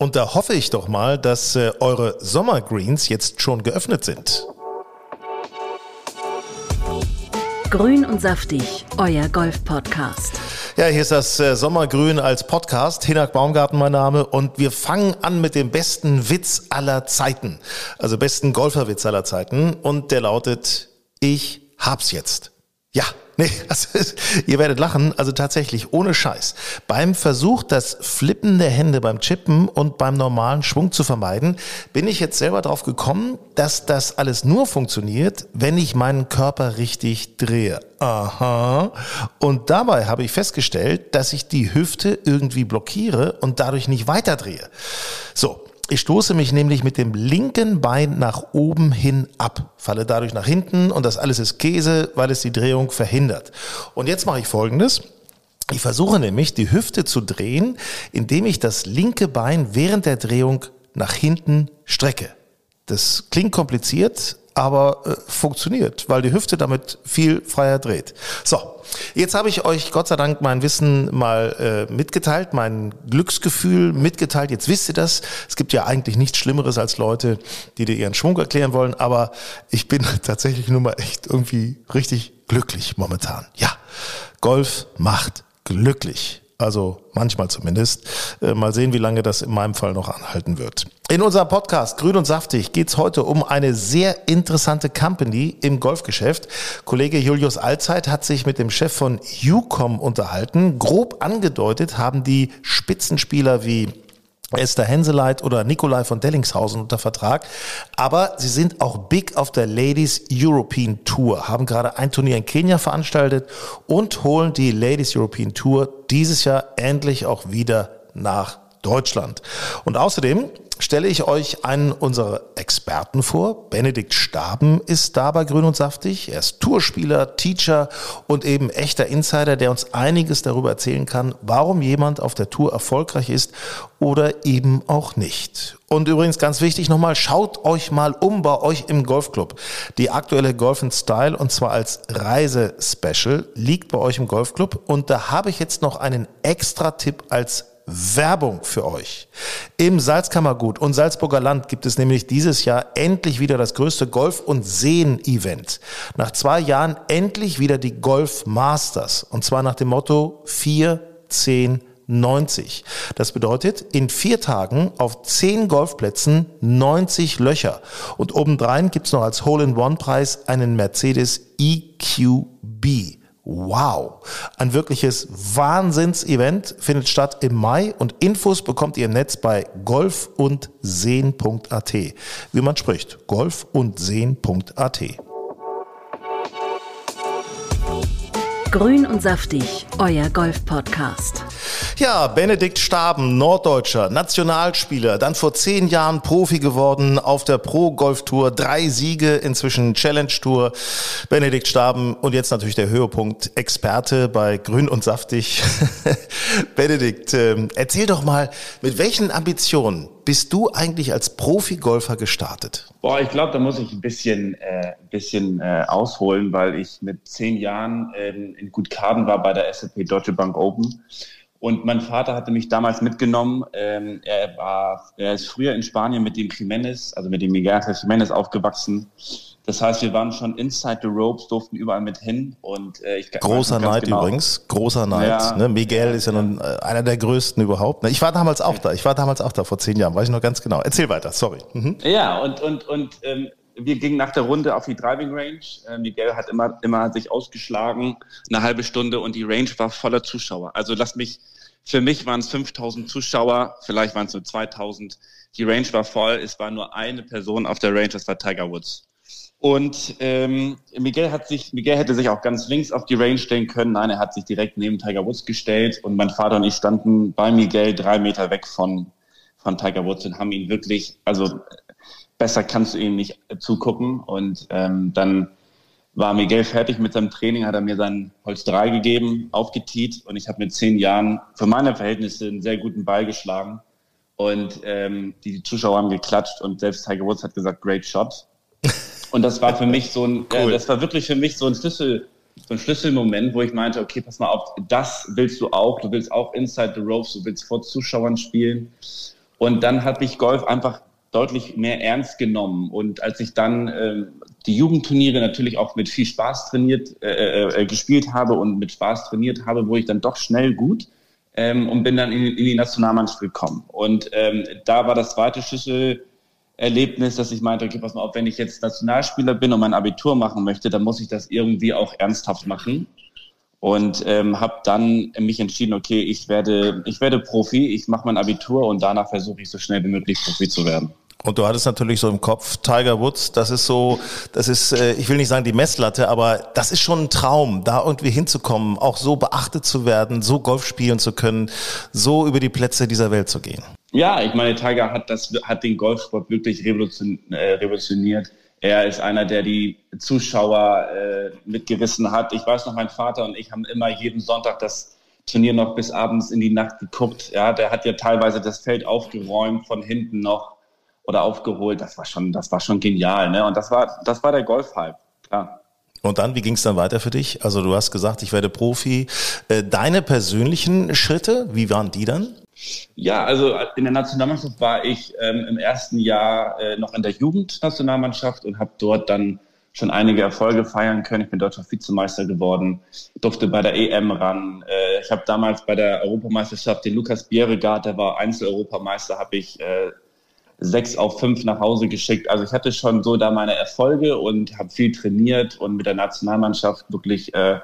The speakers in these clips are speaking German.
Und da hoffe ich doch mal, dass äh, eure Sommergreens jetzt schon geöffnet sind. Grün und saftig, euer Golf-Podcast. Ja, hier ist das äh, Sommergrün als Podcast. Hinak Baumgarten mein Name und wir fangen an mit dem besten Witz aller Zeiten. Also besten Golferwitz aller Zeiten und der lautet, ich hab's jetzt. Ja, nee, also, ihr werdet lachen, also tatsächlich, ohne Scheiß. Beim Versuch, das Flippen der Hände beim Chippen und beim normalen Schwung zu vermeiden, bin ich jetzt selber drauf gekommen, dass das alles nur funktioniert, wenn ich meinen Körper richtig drehe. Aha. Und dabei habe ich festgestellt, dass ich die Hüfte irgendwie blockiere und dadurch nicht weiterdrehe. So, ich stoße mich nämlich mit dem linken Bein nach oben hin ab, falle dadurch nach hinten und das alles ist Käse, weil es die Drehung verhindert. Und jetzt mache ich Folgendes. Ich versuche nämlich, die Hüfte zu drehen, indem ich das linke Bein während der Drehung nach hinten strecke. Das klingt kompliziert, aber äh, funktioniert, weil die Hüfte damit viel freier dreht. So, jetzt habe ich euch Gott sei Dank mein Wissen mal äh, mitgeteilt, mein Glücksgefühl mitgeteilt. Jetzt wisst ihr das. Es gibt ja eigentlich nichts Schlimmeres als Leute, die dir ihren Schwung erklären wollen, aber ich bin tatsächlich nur mal echt irgendwie richtig glücklich momentan. Ja, Golf macht glücklich. Also manchmal zumindest. Äh, mal sehen, wie lange das in meinem Fall noch anhalten wird. In unserem Podcast Grün und Saftig geht es heute um eine sehr interessante Company im Golfgeschäft. Kollege Julius Allzeit hat sich mit dem Chef von Ucom unterhalten. Grob angedeutet haben die Spitzenspieler wie Esther Henseleit oder Nikolai von Dellingshausen unter Vertrag. Aber sie sind auch big auf der Ladies European Tour, haben gerade ein Turnier in Kenia veranstaltet und holen die Ladies European Tour dieses Jahr endlich auch wieder nach Deutschland. Und außerdem stelle ich euch einen unserer Experten vor. Benedikt Staben ist da bei Grün und Saftig. Er ist Tourspieler, Teacher und eben echter Insider, der uns einiges darüber erzählen kann, warum jemand auf der Tour erfolgreich ist oder eben auch nicht. Und übrigens ganz wichtig nochmal, schaut euch mal um bei euch im Golfclub. Die aktuelle Golf Style und zwar als Reisespecial liegt bei euch im Golfclub und da habe ich jetzt noch einen extra Tipp als Werbung für euch. Im Salzkammergut und Salzburger Land gibt es nämlich dieses Jahr endlich wieder das größte Golf- und Seen-Event. Nach zwei Jahren endlich wieder die Golf Masters. Und zwar nach dem Motto 4, 10, 90. Das bedeutet, in vier Tagen auf zehn Golfplätzen 90 Löcher. Und obendrein gibt's noch als Hole-in-One-Preis einen Mercedes EQB. Wow, ein wirkliches Wahnsinns-Event findet statt im Mai und Infos bekommt ihr im Netz bei golfundsehen.at. Wie man spricht, golfundsehen.at. Grün und saftig, euer Golf-Podcast. Ja, Benedikt Staben, Norddeutscher, Nationalspieler, dann vor zehn Jahren Profi geworden auf der Pro Golf Tour, drei Siege, inzwischen Challenge Tour. Benedikt Staben und jetzt natürlich der Höhepunkt, Experte bei Grün und Saftig. Benedikt, äh, erzähl doch mal, mit welchen Ambitionen bist du eigentlich als Profi-Golfer gestartet? Boah, ich glaube, da muss ich ein bisschen, äh, bisschen äh, ausholen, weil ich mit zehn Jahren ähm, in Gutkaden war bei der SAP Deutsche Bank Open. Und mein Vater hatte mich damals mitgenommen. Ähm, er war, er ist früher in Spanien mit dem Jiménez, also mit dem Miguel Jiménez aufgewachsen. Das heißt, wir waren schon inside the ropes, durften überall mit hin. Und, äh, ich großer Neid genau. übrigens, großer Neid. Ja, ne? Miguel ist ja, ja, nun äh, einer der größten überhaupt. Ne? Ich war damals auch da. Ich war damals auch da vor zehn Jahren, weiß ich noch ganz genau. Erzähl weiter, sorry. Mhm. Ja, und, und, und ähm, wir gingen nach der Runde auf die Driving Range. Äh, Miguel hat immer, immer sich ausgeschlagen, eine halbe Stunde und die Range war voller Zuschauer. Also lass mich, für mich waren es 5000 Zuschauer, vielleicht waren es nur 2000. Die Range war voll, es war nur eine Person auf der Range, das war Tiger Woods. Und ähm, Miguel hat sich, Miguel hätte sich auch ganz links auf die Range stellen können. Nein, er hat sich direkt neben Tiger Woods gestellt und mein Vater und ich standen bei Miguel drei Meter weg von von Tiger Woods und haben ihn wirklich, also besser kannst du ihm nicht zugucken. Und ähm, dann war Miguel fertig mit seinem Training, hat er mir sein Holz 3 gegeben, aufgetiet und ich habe mit zehn Jahren für meine Verhältnisse einen sehr guten Ball geschlagen. Und ähm, die Zuschauer haben geklatscht und selbst Tiger Woods hat gesagt, great shot. Und das war für mich so ein, cool. äh, das war wirklich für mich so ein Schlüssel, so ein Schlüsselmoment, wo ich meinte, okay, pass mal auf, das willst du auch. Du willst auch inside the ropes, du willst vor Zuschauern spielen. Und dann habe ich Golf einfach deutlich mehr ernst genommen. Und als ich dann äh, die Jugendturniere natürlich auch mit viel Spaß trainiert, äh, äh, äh, gespielt habe und mit Spaß trainiert habe, wurde ich dann doch schnell gut ähm, und bin dann in, in die Nationalmannschaft gekommen. Und ähm, da war das zweite Schlüssel Erlebnis, dass ich meinte, okay, pass mal auf, wenn ich jetzt Nationalspieler bin und mein Abitur machen möchte, dann muss ich das irgendwie auch ernsthaft machen. Und ähm, habe dann mich entschieden, okay, ich werde, ich werde Profi, ich mache mein Abitur und danach versuche ich so schnell wie möglich Profi zu werden. Und du hattest natürlich so im Kopf Tiger Woods, das ist so, das ist, äh, ich will nicht sagen die Messlatte, aber das ist schon ein Traum, da irgendwie hinzukommen, auch so beachtet zu werden, so Golf spielen zu können, so über die Plätze dieser Welt zu gehen. Ja, ich meine, Tiger hat das, hat den Golfsport wirklich äh, revolutioniert. Er ist einer, der die Zuschauer äh, mitgerissen hat. Ich weiß noch, mein Vater und ich haben immer jeden Sonntag das Turnier noch bis abends in die Nacht geguckt. Ja, der hat ja teilweise das Feld aufgeräumt von hinten noch oder aufgeholt. Das war schon, das war schon genial. Ne? Und das war, das war der Golfhype, klar. Und dann, wie ging es dann weiter für dich? Also du hast gesagt, ich werde Profi. Äh, deine persönlichen Schritte, wie waren die dann? Ja, also in der Nationalmannschaft war ich ähm, im ersten Jahr äh, noch in der Jugendnationalmannschaft und habe dort dann schon einige Erfolge feiern können. Ich bin deutscher Vizemeister geworden, durfte bei der EM ran. Äh, ich habe damals bei der Europameisterschaft den Lukas Bierregard, der war Einzeleuropameister, habe ich äh, sechs auf fünf nach Hause geschickt. Also ich hatte schon so da meine Erfolge und habe viel trainiert und mit der Nationalmannschaft wirklich äh,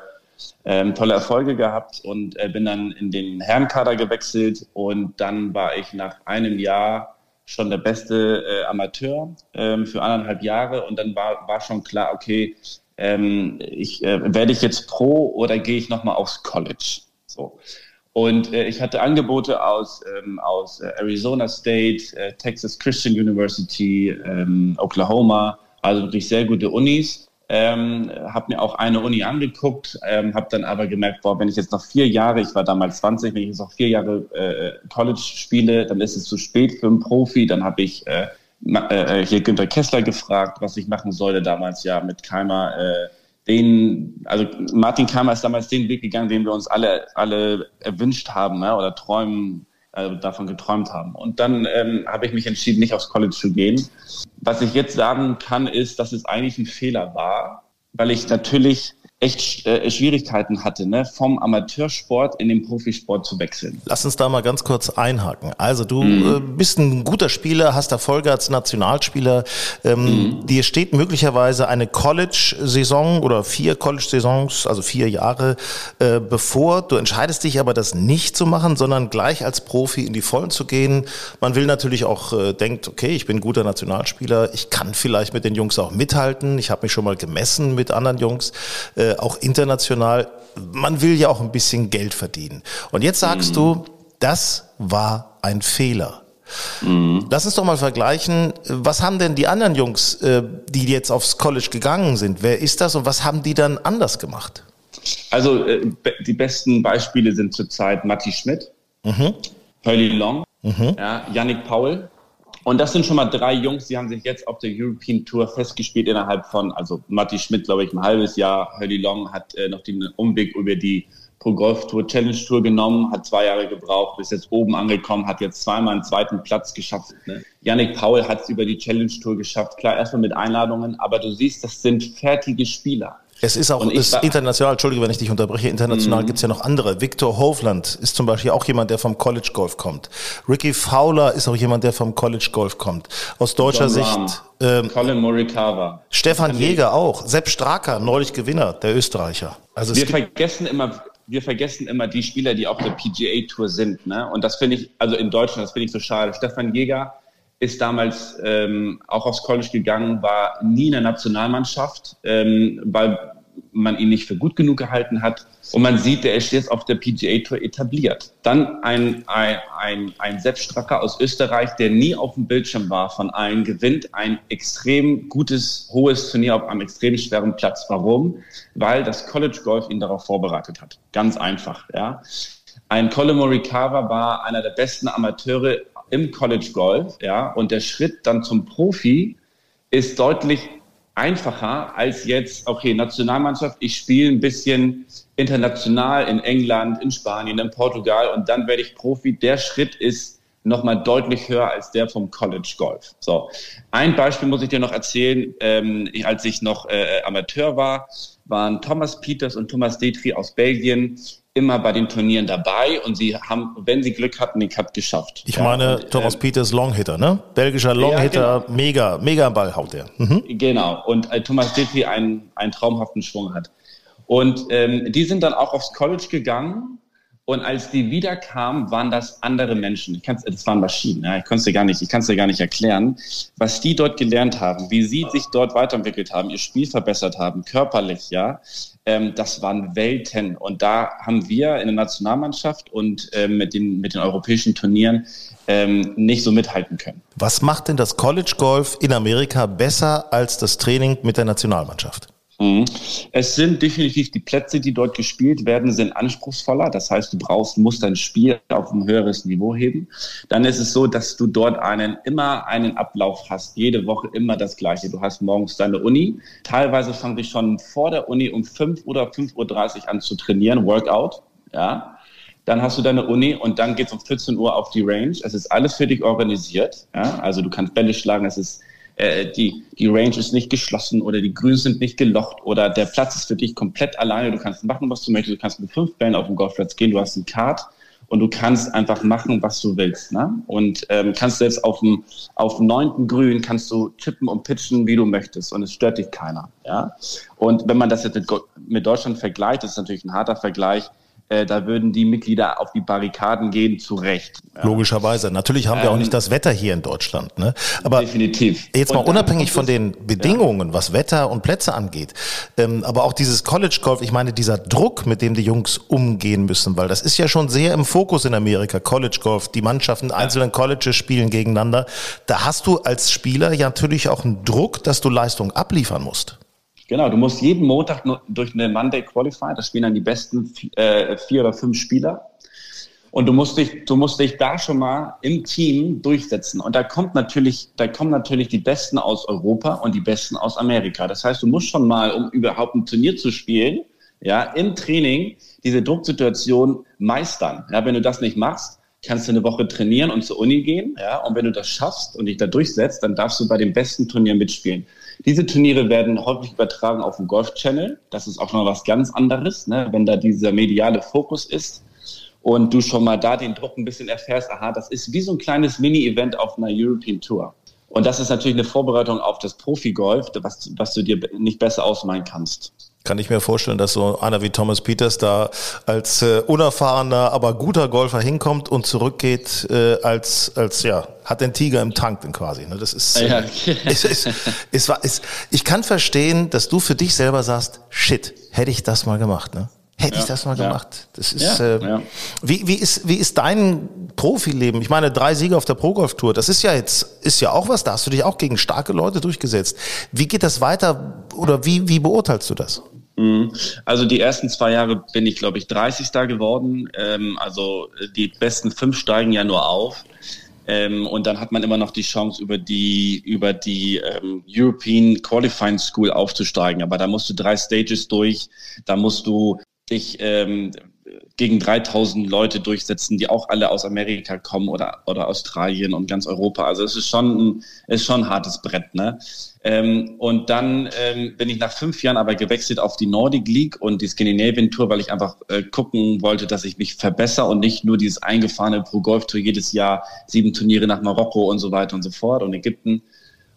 ähm, tolle Erfolge gehabt und äh, bin dann in den Herrenkader gewechselt und dann war ich nach einem Jahr schon der beste äh, Amateur ähm, für anderthalb Jahre und dann war, war schon klar, okay, ähm, ich, äh, werde ich jetzt Pro oder gehe ich nochmal aufs College? So. Und äh, ich hatte Angebote aus, ähm, aus äh, Arizona State, äh, Texas Christian University, ähm, Oklahoma, also wirklich sehr gute Unis. Ähm, habe mir auch eine Uni angeguckt, ähm, habe dann aber gemerkt, boah, wenn ich jetzt noch vier Jahre, ich war damals 20, wenn ich jetzt noch vier Jahre äh, College spiele, dann ist es zu spät für einen Profi. Dann habe ich äh, äh, hier Günter Kessler gefragt, was ich machen sollte damals ja mit Keimer. Äh, den, also Martin Kramer ist damals den Weg gegangen, den wir uns alle, alle erwünscht haben ne, oder träumen, äh, davon geträumt haben. Und dann ähm, habe ich mich entschieden, nicht aufs College zu gehen. Was ich jetzt sagen kann, ist, dass es eigentlich ein Fehler war, weil ich natürlich echt äh, Schwierigkeiten hatte, ne, vom Amateursport in den Profisport zu wechseln. Lass uns da mal ganz kurz einhaken. Also du mhm. äh, bist ein guter Spieler, hast Erfolge als Nationalspieler. Ähm, mhm. Dir steht möglicherweise eine College-Saison oder vier College-Saisons, also vier Jahre äh, bevor. Du entscheidest dich aber, das nicht zu machen, sondern gleich als Profi in die Vollen zu gehen. Man will natürlich auch äh, denkt, okay, ich bin ein guter Nationalspieler, ich kann vielleicht mit den Jungs auch mithalten. Ich habe mich schon mal gemessen mit anderen Jungs. Äh, äh, auch international. Man will ja auch ein bisschen Geld verdienen. Und jetzt sagst mhm. du, das war ein Fehler. Mhm. Lass uns doch mal vergleichen, was haben denn die anderen Jungs, äh, die jetzt aufs College gegangen sind, wer ist das und was haben die dann anders gemacht? Also äh, die besten Beispiele sind zurzeit Matti Schmidt, mhm. Hurley Long, mhm. ja, Yannick Paul, und das sind schon mal drei Jungs, die haben sich jetzt auf der European Tour festgespielt innerhalb von, also Matti Schmidt, glaube ich, ein halbes Jahr. Hurley Long hat äh, noch den Umweg über die Pro Golf Tour Challenge Tour genommen, hat zwei Jahre gebraucht, ist jetzt oben angekommen, hat jetzt zweimal einen zweiten Platz geschafft. Ne? Yannick Paul hat es über die Challenge Tour geschafft, klar, erstmal mit Einladungen, aber du siehst, das sind fertige Spieler. Es ist auch ist international, Entschuldige, wenn ich dich unterbreche, international mhm. gibt's ja noch andere. Victor Hovland ist zum Beispiel auch jemand, der vom College Golf kommt. Ricky Fowler ist auch jemand, der vom College Golf kommt. Aus deutscher John Sicht. Ähm, Colin Morikawa. Stefan Jäger auch. Sepp Straker, neulich Gewinner, der Österreicher. Also wir vergessen immer, wir vergessen immer die Spieler, die auf der PGA Tour sind, ne? Und das finde ich, also in Deutschland, das finde ich so schade. Stefan Jäger ist damals ähm, auch aufs College gegangen, war nie in der Nationalmannschaft, ähm, weil man ihn nicht für gut genug gehalten hat. Und man sieht, der ist jetzt auf der PGA Tour etabliert. Dann ein, ein, ein, ein Sepp Stracker aus Österreich, der nie auf dem Bildschirm war von allen, gewinnt ein extrem gutes, hohes Turnier auf einem extrem schweren Platz. Warum? Weil das College Golf ihn darauf vorbereitet hat. Ganz einfach, ja. Ein Colin Morikawa war einer der besten Amateure im College Golf, ja. Und der Schritt dann zum Profi ist deutlich einfacher als jetzt, okay, Nationalmannschaft, ich spiele ein bisschen international in England, in Spanien, in Portugal und dann werde ich Profi. Der Schritt ist nochmal deutlich höher als der vom College Golf. So, ein Beispiel muss ich dir noch erzählen. Ähm, als ich noch äh, Amateur war, waren Thomas Peters und Thomas Detri aus Belgien immer bei den Turnieren dabei und sie haben, wenn sie Glück hatten, den Cup geschafft. Ich ja, meine, und, Thomas äh, Peters Longhitter, ne? Belgischer Longhitter, ja, genau. mega, mega Ball haut der. Mhm. Genau. Und äh, Thomas Dittri einen, einen traumhaften Schwung hat. Und ähm, die sind dann auch aufs College gegangen und als die wiederkamen, waren das andere Menschen. Ich kann's, das waren Maschinen. Ja, ich kann es dir gar nicht, ich kann dir gar nicht erklären, was die dort gelernt haben, wie sie sich dort weiterentwickelt haben, ihr Spiel verbessert haben, körperlich, ja. Ähm, das waren Welten. Und da haben wir in der Nationalmannschaft und ähm, mit den mit den europäischen Turnieren ähm, nicht so mithalten können. Was macht denn das College Golf in Amerika besser als das Training mit der Nationalmannschaft? Mhm. Es sind definitiv die Plätze, die dort gespielt werden, sind anspruchsvoller. Das heißt, du brauchst, musst dein Spiel auf ein höheres Niveau heben. Dann ist es so, dass du dort einen, immer einen Ablauf hast. Jede Woche immer das Gleiche. Du hast morgens deine Uni. Teilweise fange ich schon vor der Uni um 5 oder 5.30 Uhr an zu trainieren, Workout. Ja. Dann hast du deine Uni und dann geht's um 14 Uhr auf die Range. Es ist alles für dich organisiert. Ja. Also du kannst Bälle schlagen. Es ist äh, die, die Range ist nicht geschlossen oder die Grüns sind nicht gelocht oder der Platz ist für dich komplett alleine. Du kannst machen, was du möchtest. Du kannst mit fünf Bällen auf den Golfplatz gehen. Du hast einen Kart und du kannst einfach machen, was du willst. Ne? Und ähm, kannst selbst auf dem auf dem neunten Grün kannst du chippen und pitchen, wie du möchtest und es stört dich keiner. Ja. Und wenn man das jetzt mit, mit Deutschland vergleicht, das ist natürlich ein harter Vergleich äh, da würden die Mitglieder auf die Barrikaden gehen, zu Recht. Ja. Logischerweise. Natürlich haben wir auch nicht ähm, das Wetter hier in Deutschland. Ne? Aber definitiv. Jetzt mal unabhängig von den Bedingungen, ja. was Wetter und Plätze angeht, ähm, aber auch dieses College Golf, ich meine, dieser Druck, mit dem die Jungs umgehen müssen, weil das ist ja schon sehr im Fokus in Amerika, College Golf, die Mannschaften einzelnen Colleges spielen gegeneinander. Da hast du als Spieler ja natürlich auch einen Druck, dass du Leistung abliefern musst. Genau, du musst jeden Montag durch eine Monday Qualify, da spielen dann die besten äh, vier oder fünf Spieler. Und du musst dich, du musst dich da schon mal im Team durchsetzen. Und da kommt natürlich, da kommen natürlich die Besten aus Europa und die Besten aus Amerika. Das heißt, du musst schon mal, um überhaupt ein Turnier zu spielen, ja, im Training diese Drucksituation meistern. Ja, wenn du das nicht machst, kannst du eine Woche trainieren und zur Uni gehen. Ja, und wenn du das schaffst und dich da durchsetzt, dann darfst du bei dem besten Turnier mitspielen. Diese Turniere werden häufig übertragen auf dem Golf Channel. Das ist auch noch was ganz anderes, ne? wenn da dieser mediale Fokus ist und du schon mal da den Druck ein bisschen erfährst, aha, das ist wie so ein kleines Mini-Event auf einer European Tour. Und das ist natürlich eine Vorbereitung auf das Profi-Golf, was, was du dir nicht besser ausmalen kannst kann ich mir vorstellen, dass so einer wie Thomas Peters da als äh, unerfahrener, aber guter Golfer hinkommt und zurückgeht äh, als, als, ja, hat den Tiger im Tank denn quasi. Ne? Das ist, äh, ja. ist, ist, ist, ist, ich kann verstehen, dass du für dich selber sagst, shit, hätte ich das mal gemacht, ne? Hätte ja, ich das mal ja. gemacht. Das ist, ja, äh, Wie, wie, ist, wie ist dein Profileben? Ich meine, drei Siege auf der Pro Golf Tour, das ist ja jetzt, ist ja auch was, da hast du dich auch gegen starke Leute durchgesetzt. Wie geht das weiter oder wie, wie beurteilst du das? Mhm. Also die ersten zwei Jahre bin ich, glaube ich, 30. geworden. Ähm, also die besten fünf steigen ja nur auf. Ähm, und dann hat man immer noch die Chance, über die, über die ähm, European Qualifying School aufzusteigen. Aber da musst du drei Stages durch. Da musst du dich ähm, gegen 3000 Leute durchsetzen, die auch alle aus Amerika kommen oder, oder Australien und ganz Europa. Also es ist schon ein, ist schon ein hartes Brett. Ne? Ähm, und dann ähm, bin ich nach fünf Jahren aber gewechselt auf die Nordic League und die Scandinavian Tour, weil ich einfach äh, gucken wollte, dass ich mich verbessere und nicht nur dieses eingefahrene Pro Golf Tour jedes Jahr sieben Turniere nach Marokko und so weiter und so fort und Ägypten.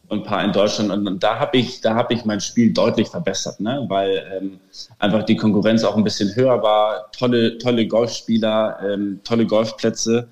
Und ein paar in Deutschland. Und, da habe ich, da habe ich mein Spiel deutlich verbessert, ne? weil ähm, einfach die Konkurrenz auch ein bisschen höher war, tolle, tolle Golfspieler, ähm, tolle Golfplätze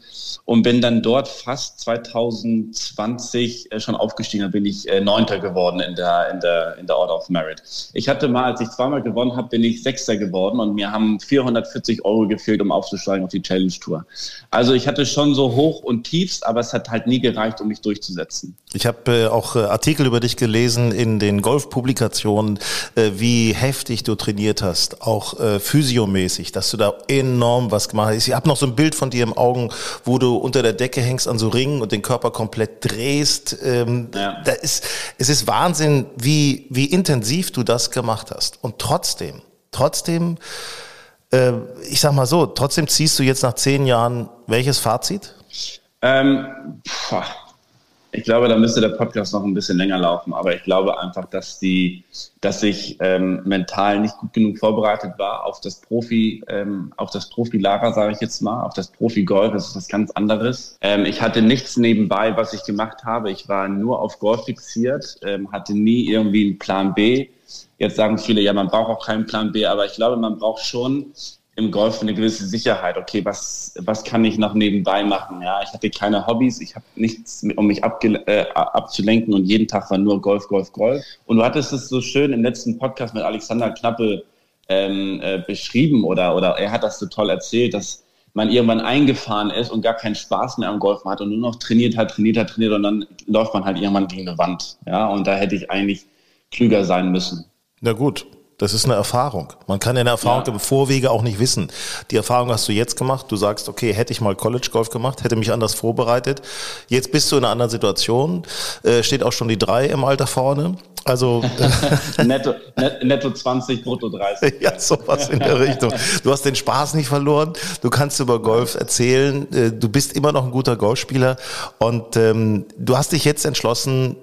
und bin dann dort fast 2020 äh, schon aufgestiegen. Da bin ich äh, Neunter geworden in der, in der, in der Order of Merit. Ich hatte mal, als ich zweimal gewonnen habe, bin ich Sechster geworden und mir haben 440 Euro gefehlt, um aufzusteigen auf die Challenge Tour. Also ich hatte schon so hoch und tiefst, aber es hat halt nie gereicht, um mich durchzusetzen. Ich habe äh, auch äh, Artikel über dich gelesen in den Golfpublikationen, äh, wie heftig du trainiert hast, auch äh, physiomäßig, dass du da enorm was gemacht hast. Ich habe noch so ein Bild von dir im Augen, wo du unter der Decke hängst an so Ringen und den Körper komplett drehst. Ähm, ja. da ist, es ist Wahnsinn, wie, wie intensiv du das gemacht hast. Und trotzdem, trotzdem, äh, ich sag mal so, trotzdem ziehst du jetzt nach zehn Jahren welches Fazit? Ähm, ich glaube, da müsste der Podcast noch ein bisschen länger laufen, aber ich glaube einfach, dass die, dass ich ähm, mental nicht gut genug vorbereitet war auf das Profi, ähm, auf das Profilager, sage ich jetzt mal, auf das Profi-Golf. Das ist was ganz anderes. Ähm, ich hatte nichts nebenbei, was ich gemacht habe. Ich war nur auf Golf fixiert, ähm, hatte nie irgendwie einen Plan B. Jetzt sagen viele, ja, man braucht auch keinen Plan B, aber ich glaube, man braucht schon im Golf eine gewisse Sicherheit. Okay, was, was kann ich noch nebenbei machen? Ja, ich hatte keine Hobbys, ich habe nichts, um mich äh, abzulenken und jeden Tag war nur Golf, Golf, Golf. Und du hattest es so schön im letzten Podcast mit Alexander Knappe ähm, äh, beschrieben oder, oder er hat das so toll erzählt, dass man irgendwann eingefahren ist und gar keinen Spaß mehr am Golfen hat und nur noch trainiert hat, trainiert hat, trainiert und dann läuft man halt irgendwann gegen eine Wand. Ja, und da hätte ich eigentlich klüger sein müssen. Na gut, das ist eine Erfahrung. Man kann eine Erfahrung ja. im Vorwege auch nicht wissen. Die Erfahrung hast du jetzt gemacht. Du sagst, okay, hätte ich mal College Golf gemacht, hätte mich anders vorbereitet. Jetzt bist du in einer anderen Situation. Äh, steht auch schon die drei im Alter vorne. Also netto, net, netto 20, brutto 30. ja, sowas in der Richtung. Du hast den Spaß nicht verloren. Du kannst über Golf erzählen. Äh, du bist immer noch ein guter Golfspieler und ähm, du hast dich jetzt entschlossen,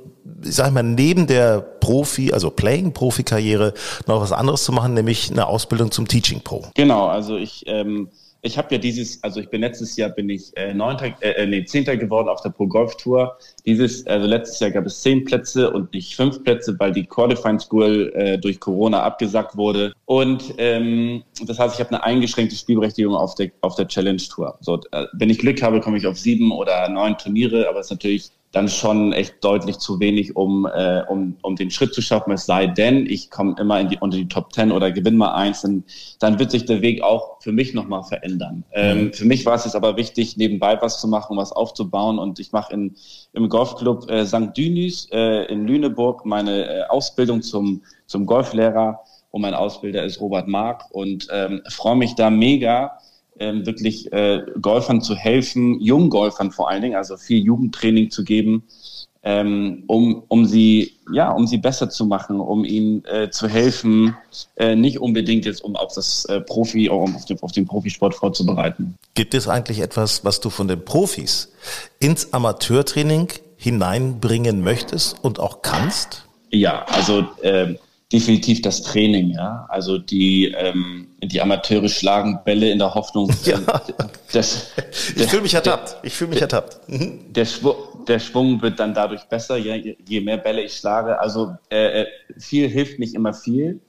ich sag mal, neben der Profi, also Playing-Profi-Karriere noch was anderes zu machen, nämlich eine Ausbildung zum Teaching Pro. Genau, also ich, ähm, ich habe ja dieses, also ich bin letztes Jahr bin ich äh, äh, äh, nee, zehnter geworden auf der Pro Golf Tour. Dieses, also letztes Jahr gab es zehn Plätze und nicht fünf Plätze, weil die Qualifying School äh, durch Corona abgesagt wurde. Und ähm, das heißt, ich habe eine eingeschränkte Spielberechtigung auf der auf der Challenge Tour. So, äh, wenn ich Glück habe, komme ich auf sieben oder neun Turniere, aber es ist natürlich dann schon echt deutlich zu wenig, um, äh, um, um den Schritt zu schaffen. Es sei denn, ich komme immer in die, unter die Top Ten oder gewinne mal eins, dann, dann wird sich der Weg auch für mich nochmal verändern. Ähm, mhm. für mich war es jetzt aber wichtig, nebenbei was zu machen, was aufzubauen. Und ich mache in, im Golfclub äh, St. Dünis äh, in Lüneburg meine äh, Ausbildung zum, zum Golflehrer. Und mein Ausbilder ist Robert Mark und ähm, freue mich da mega, ähm, wirklich äh, Golfern zu helfen, jungen Golfern vor allen Dingen, also viel Jugendtraining zu geben, ähm, um, um sie ja, um sie besser zu machen, um ihnen äh, zu helfen, äh, nicht unbedingt jetzt um auf das äh, Profi, um auf den, auf den Profisport vorzubereiten. Gibt es eigentlich etwas, was du von den Profis ins Amateurtraining hineinbringen möchtest und auch kannst? Ja, also äh, definitiv das Training, ja. Also die, ähm, die Amateure schlagen Bälle in der Hoffnung. Ja. Das, ich fühle mich ertappt. Ich fühle mich ertappt. Mhm. Der, Schwung, der Schwung wird dann dadurch besser, je, je mehr Bälle ich schlage. Also äh, äh, viel hilft nicht immer viel.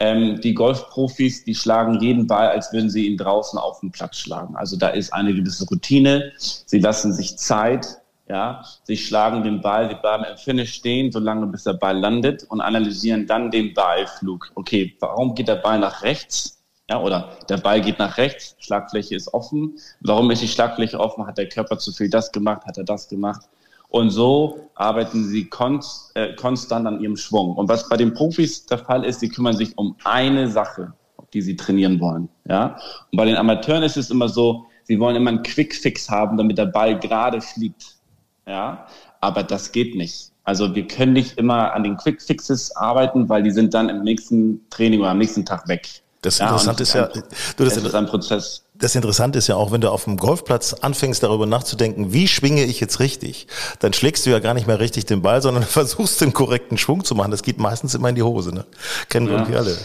Ähm, die Golfprofis, die schlagen jeden Ball, als würden sie ihn draußen auf dem Platz schlagen. Also da ist eine gewisse Routine. Sie lassen sich Zeit ja, sie schlagen den Ball, sie bleiben im Finish stehen, solange bis der Ball landet und analysieren dann den Ballflug. Okay, warum geht der Ball nach rechts? Ja, oder der Ball geht nach rechts, Schlagfläche ist offen. Warum ist die Schlagfläche offen? Hat der Körper zu viel das gemacht? Hat er das gemacht? Und so arbeiten sie konst, äh, konstant an ihrem Schwung. Und was bei den Profis der Fall ist, sie kümmern sich um eine Sache, die sie trainieren wollen. Ja? Und bei den Amateuren ist es immer so, sie wollen immer einen Quick-Fix haben, damit der Ball gerade fliegt ja, aber das geht nicht. Also wir können nicht immer an den Quick Fixes arbeiten, weil die sind dann im nächsten Training oder am nächsten Tag weg. Das Interessante ja, ist ja, du, das, ist ein Prozess. Das Interessante ist ja auch, wenn du auf dem Golfplatz anfängst, darüber nachzudenken, wie schwinge ich jetzt richtig, dann schlägst du ja gar nicht mehr richtig den Ball, sondern versuchst den korrekten Schwung zu machen. Das geht meistens immer in die Hose, ne? Kennen wir ja. irgendwie alle.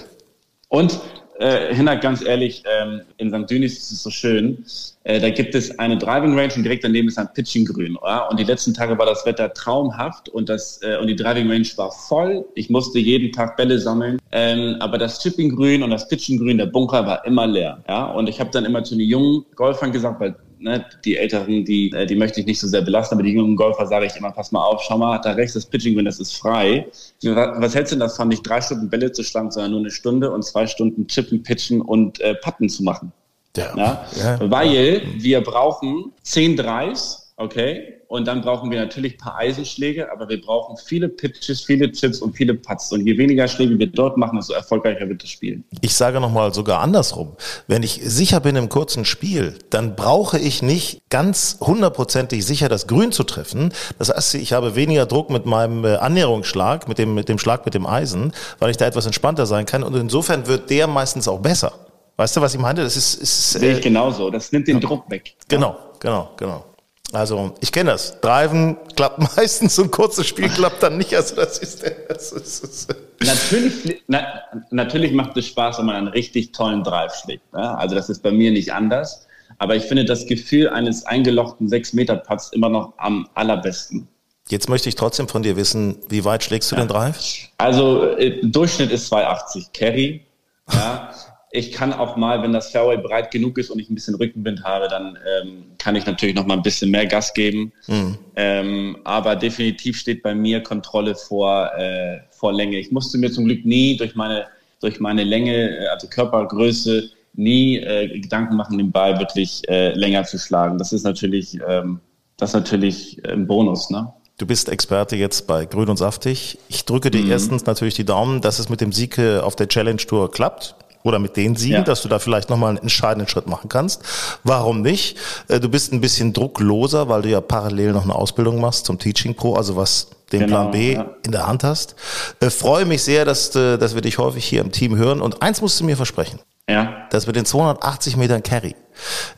Und äh, Hinak, ganz ehrlich, ähm, in St. Dünis ist es so schön. Äh, da gibt es eine Driving Range und direkt daneben ist ein Pitching Grün. Oder? Und die letzten Tage war das Wetter traumhaft und, das, äh, und die Driving Range war voll. Ich musste jeden Tag Bälle sammeln. Ähm, aber das Chipping Grün und das Pitching Grün, der Bunker war immer leer. Ja? Und ich habe dann immer zu den jungen Golfern gesagt, weil ne, die Älteren, die, äh, die möchte ich nicht so sehr belasten, aber die jungen Golfer sage ich immer, pass mal auf, schau mal, da rechts das Pitching Green, das ist frei. Was hältst du denn davon, nicht drei Stunden Bälle zu schlagen, sondern nur eine Stunde und zwei Stunden Chippen, Pitchen und äh, Putten zu machen? Ja. ja? ja. Weil wir brauchen zehn Drives, okay? Und dann brauchen wir natürlich ein paar Eisenschläge, aber wir brauchen viele Pitches, viele Chips und viele Putts. Und je weniger Schläge wir dort machen, desto erfolgreicher wird das Spiel. Ich sage nochmal sogar andersrum. Wenn ich sicher bin im kurzen Spiel, dann brauche ich nicht ganz hundertprozentig sicher das Grün zu treffen. Das heißt, ich habe weniger Druck mit meinem äh, Annäherungsschlag, mit dem, mit dem Schlag mit dem Eisen, weil ich da etwas entspannter sein kann. Und insofern wird der meistens auch besser. Weißt du, was ich meine? Das ist, ist Sehe ich äh, genauso. Das nimmt den Druck weg. Genau, genau, genau. Also ich kenne das. Driven klappt meistens und kurzes Spiel klappt dann nicht. Also das ist, das ist, das ist natürlich, na, natürlich macht es Spaß, wenn man einen richtig tollen Drive schlägt. Ne? Also das ist bei mir nicht anders. Aber ich finde das Gefühl eines eingelochten 6-Meter-Putts immer noch am allerbesten. Jetzt möchte ich trotzdem von dir wissen, wie weit schlägst du ja. den Drive? Also äh, Durchschnitt ist 2,80 Carry. Ja. Ich kann auch mal, wenn das Fairway breit genug ist und ich ein bisschen Rückenwind habe, dann ähm, kann ich natürlich noch mal ein bisschen mehr Gas geben. Mhm. Ähm, aber definitiv steht bei mir Kontrolle vor, äh, vor Länge. Ich musste mir zum Glück nie durch meine, durch meine Länge, äh, also Körpergröße, nie äh, Gedanken machen, den Ball wirklich äh, länger zu schlagen. Das ist natürlich, ähm, das ist natürlich ein Bonus, ne? Du bist Experte jetzt bei Grün und Saftig. Ich drücke dir mhm. erstens natürlich die Daumen, dass es mit dem Sieg äh, auf der Challenge Tour klappt oder mit den Siegen, ja. dass du da vielleicht nochmal einen entscheidenden Schritt machen kannst. Warum nicht? Äh, du bist ein bisschen druckloser, weil du ja parallel noch eine Ausbildung machst zum Teaching Pro, also was den genau, Plan B ja. in der Hand hast. Äh, freue mich sehr, dass, äh, dass wir dich häufig hier im Team hören. Und eins musst du mir versprechen. Ja. Das mit den 280 Metern Carry.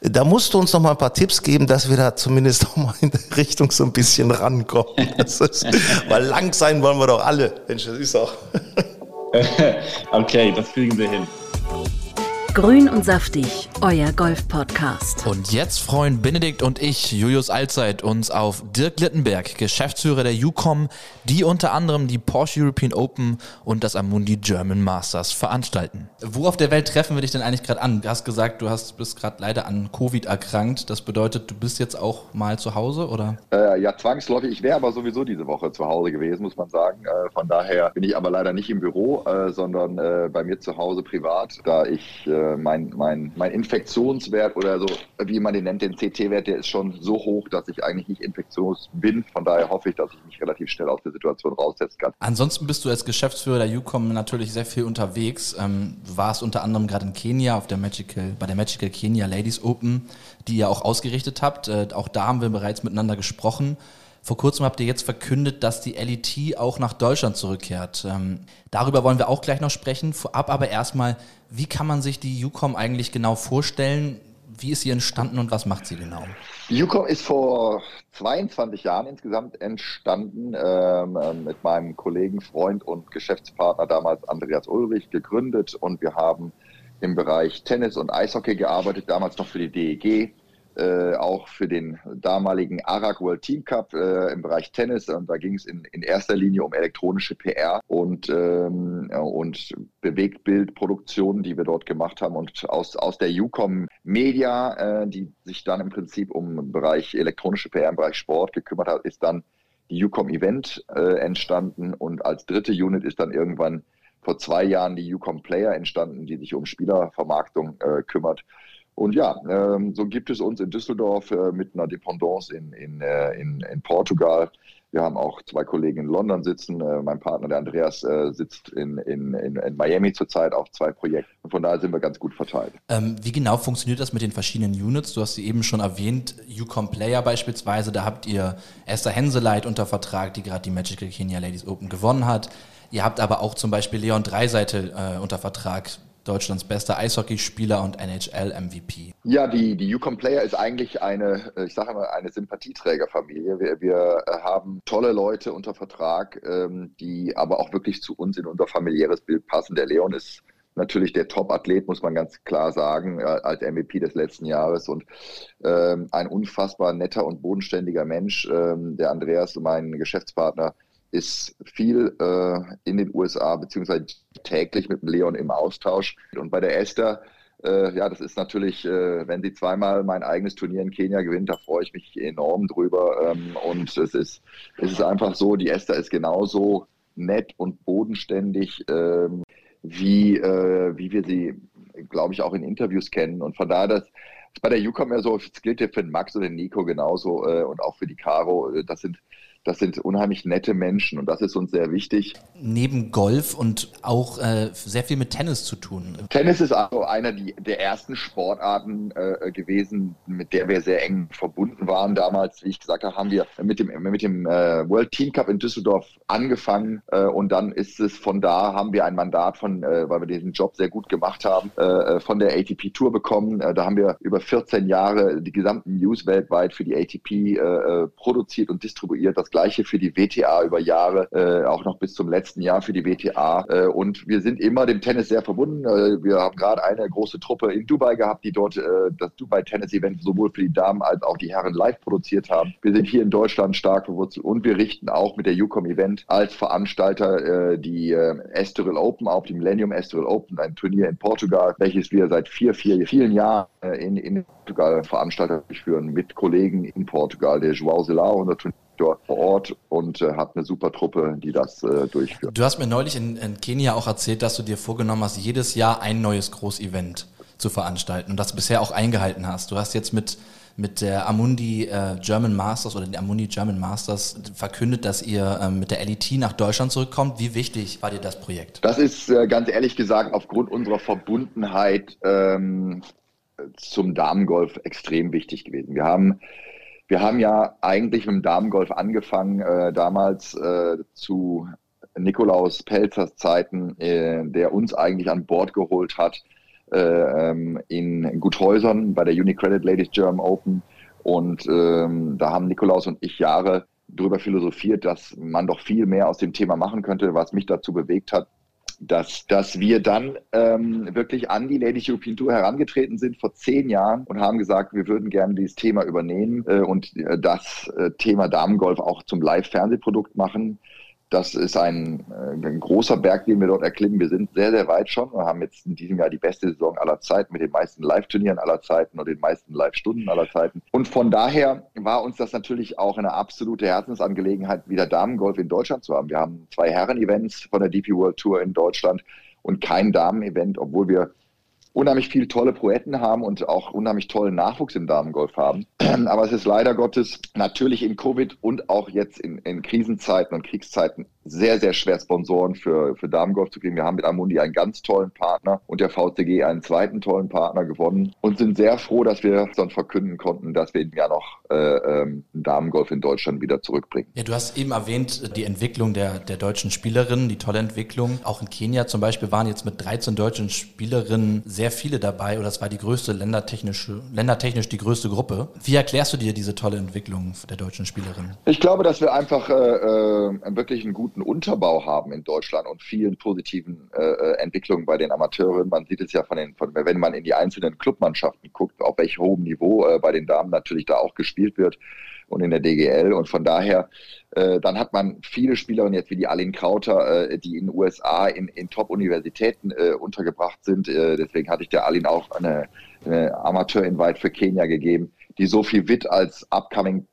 Da musst du uns noch mal ein paar Tipps geben, dass wir da zumindest noch mal in der Richtung so ein bisschen rankommen. Ist, weil lang sein wollen wir doch alle. Mensch, das ist auch. okay, das kriegen wir hin. Oh, Grün und saftig, euer Golf-Podcast. Und jetzt freuen Benedikt und ich, Julius Allzeit, uns auf Dirk Littenberg, Geschäftsführer der UCOM, die unter anderem die Porsche European Open und das Amundi German Masters veranstalten. Wo auf der Welt treffen wir dich denn eigentlich gerade an? Du hast gesagt, du hast, bist gerade leider an Covid erkrankt. Das bedeutet, du bist jetzt auch mal zu Hause, oder? Äh, ja, zwangsläufig. Ich wäre aber sowieso diese Woche zu Hause gewesen, muss man sagen. Äh, von daher bin ich aber leider nicht im Büro, äh, sondern äh, bei mir zu Hause privat, da ich äh, mein, mein, mein Infektionswert oder so, wie man den nennt, den CT-Wert, der ist schon so hoch, dass ich eigentlich nicht infektiös bin. Von daher hoffe ich, dass ich mich relativ schnell aus der Situation raussetzen kann. Ansonsten bist du als Geschäftsführer der UCOM natürlich sehr viel unterwegs. Ähm, du warst unter anderem gerade in Kenia auf der Magical, bei der Magical Kenya Ladies Open, die ihr auch ausgerichtet habt. Äh, auch da haben wir bereits miteinander gesprochen. Vor kurzem habt ihr jetzt verkündet, dass die LET auch nach Deutschland zurückkehrt. Ähm, darüber wollen wir auch gleich noch sprechen. Vorab aber erstmal, wie kann man sich die UCOM eigentlich genau vorstellen? Wie ist sie entstanden und was macht sie genau? UCOM ist vor 22 Jahren insgesamt entstanden, ähm, ähm, mit meinem Kollegen, Freund und Geschäftspartner damals Andreas Ulrich gegründet und wir haben im Bereich Tennis und Eishockey gearbeitet, damals noch für die DEG äh, auch für den damaligen ARAG World Team Cup äh, im Bereich Tennis. Und da ging es in, in erster Linie um elektronische PR und, ähm, und Bewegtbildproduktionen, die wir dort gemacht haben. Und aus, aus der UCOM Media, äh, die sich dann im Prinzip um Bereich elektronische PR im Bereich Sport gekümmert hat, ist dann die UCOM Event äh, entstanden. Und als dritte Unit ist dann irgendwann vor zwei Jahren die UCOM Player entstanden, die sich um Spielervermarktung äh, kümmert. Und ja, ähm, so gibt es uns in Düsseldorf äh, mit einer Dependance in, in, äh, in, in, Portugal. Wir haben auch zwei Kollegen in London sitzen. Äh, mein Partner, der Andreas, äh, sitzt in, in, in, in Miami zurzeit auf zwei Projekten. Und von daher sind wir ganz gut verteilt. Ähm, wie genau funktioniert das mit den verschiedenen Units? Du hast sie eben schon erwähnt, Ucom Player beispielsweise. Da habt ihr Esther Henseleit unter Vertrag, die gerade die Magical Kenya Ladies Open gewonnen hat. Ihr habt aber auch zum Beispiel Leon Dreiseite äh, unter Vertrag, Deutschlands bester Eishockeyspieler und NHL-MVP. Ja, die, die Yukon Player ist eigentlich eine, äh, ich sage mal, eine Sympathieträgerfamilie. Wir, wir äh, haben tolle Leute unter Vertrag, ähm, die aber auch wirklich zu uns in unser familiäres Bild passen. Der Leon ist natürlich der Top-Athlet, muss man ganz klar sagen, äh, als MVP des letzten Jahres und ähm, ein unfassbar netter und bodenständiger Mensch. Ähm, der Andreas, mein Geschäftspartner, ist viel äh, in den USA beziehungsweise täglich mit Leon im Austausch. Und bei der Esther, äh, ja, das ist natürlich, äh, wenn sie zweimal mein eigenes Turnier in Kenia gewinnt, da freue ich mich enorm drüber. Ähm, und es ist, es ist einfach so, die Esther ist genauso nett und bodenständig, ähm, wie, äh, wie wir sie, glaube ich, auch in Interviews kennen. Und von daher, das bei der UCOM ja so, das gilt ja für den Max und den Nico genauso äh, und auch für die Caro. Äh, das sind das sind unheimlich nette Menschen und das ist uns sehr wichtig. Neben Golf und auch äh, sehr viel mit Tennis zu tun. Tennis ist also einer der ersten Sportarten äh, gewesen, mit der wir sehr eng verbunden waren. Damals, wie ich gesagt habe, haben wir mit dem, mit dem äh, World Team Cup in Düsseldorf angefangen äh, und dann ist es von da, haben wir ein Mandat von, äh, weil wir diesen Job sehr gut gemacht haben, äh, von der ATP Tour bekommen. da haben wir über 14 Jahre die gesamten News weltweit für die ATP produziert und distribuiert. Das Gleiche für die WTA über Jahre, äh, auch noch bis zum letzten Jahr für die WTA. Äh, und wir sind immer dem Tennis sehr verbunden. Äh, wir haben gerade eine große Truppe in Dubai gehabt, die dort äh, das Dubai Tennis Event sowohl für die Damen als auch die Herren live produziert haben. Wir sind hier in Deutschland stark verwurzelt und wir richten auch mit der UCOM Event als Veranstalter äh, die äh, Estoril Open auf, die Millennium Estoril Open, ein Turnier in Portugal, welches wir seit vier, vier, vielen Jahren äh, in, in Portugal Veranstalter durchführen mit Kollegen in Portugal, der Joao Zelao, unser Turnier vor Ort und äh, hat eine super Truppe, die das äh, durchführt. Du hast mir neulich in, in, Kenia auch erzählt, dass du dir vorgenommen hast, jedes Jahr ein neues Großevent zu veranstalten und das bisher auch eingehalten hast. Du hast jetzt mit mit der Amundi äh, German Masters oder den Amundi German Masters verkündet, dass ihr ähm, mit der LET nach Deutschland zurückkommt. Wie wichtig war dir das Projekt? Das ist äh, ganz ehrlich gesagt aufgrund unserer Verbundenheit ähm, zum Damengolf extrem wichtig gewesen. Wir haben wir haben ja eigentlich mit dem Damengolf angefangen, äh, damals äh, zu Nikolaus Pelzers Zeiten, äh, der uns eigentlich an Bord geholt hat äh, ähm, in Guthäusern bei der Unicredit Ladies German Open. Und ähm, da haben Nikolaus und ich Jahre darüber philosophiert, dass man doch viel mehr aus dem Thema machen könnte, was mich dazu bewegt hat, dass, dass wir dann ähm, wirklich an die Ladies European Tour herangetreten sind vor zehn Jahren und haben gesagt, wir würden gerne dieses Thema übernehmen äh, und äh, das äh, Thema Damengolf auch zum Live-Fernsehprodukt machen. Das ist ein, äh, ein, großer Berg, den wir dort erklimmen. Wir sind sehr, sehr weit schon. Wir haben jetzt in diesem Jahr die beste Saison aller Zeiten mit den meisten Live-Turnieren aller Zeiten und den meisten Live-Stunden aller Zeiten. Und von daher war uns das natürlich auch eine absolute Herzensangelegenheit, wieder Damengolf in Deutschland zu haben. Wir haben zwei Herren-Events von der DP World Tour in Deutschland und kein Damen-Event, obwohl wir unheimlich viele tolle Poeten haben und auch unheimlich tollen Nachwuchs im Damengolf haben. Aber es ist leider Gottes natürlich in Covid und auch jetzt in, in Krisenzeiten und Kriegszeiten sehr, sehr schwer, Sponsoren für, für Damengolf zu kriegen. Wir haben mit Amundi einen ganz tollen Partner und der VCG einen zweiten tollen Partner gewonnen und sind sehr froh, dass wir dann verkünden konnten, dass wir ja noch äh, ähm, Damengolf in Deutschland wieder zurückbringen. Ja, du hast eben erwähnt, die Entwicklung der, der deutschen Spielerinnen, die tolle Entwicklung. Auch in Kenia zum Beispiel waren jetzt mit 13 deutschen Spielerinnen sehr viele dabei oder es war die größte ländertechnische, ländertechnisch die größte Gruppe. Wie erklärst du dir diese tolle Entwicklung der deutschen Spielerinnen? Ich glaube, dass wir einfach äh, äh wirklich einen guten guten Unterbau haben in Deutschland und vielen positiven äh, äh, Entwicklungen bei den Amateuren. Man sieht es ja von den, von, wenn man in die einzelnen Clubmannschaften guckt, auf welch hohem Niveau äh, bei den Damen natürlich da auch gespielt wird und in der DGL. Und von daher, äh, dann hat man viele Spielerinnen jetzt wie die Aline Krauter, äh, die in den USA in, in Top-Universitäten äh, untergebracht sind. Äh, deswegen hatte ich der Aline auch eine, eine Amateur-Invite für Kenia gegeben, die Sophie Witt als upcoming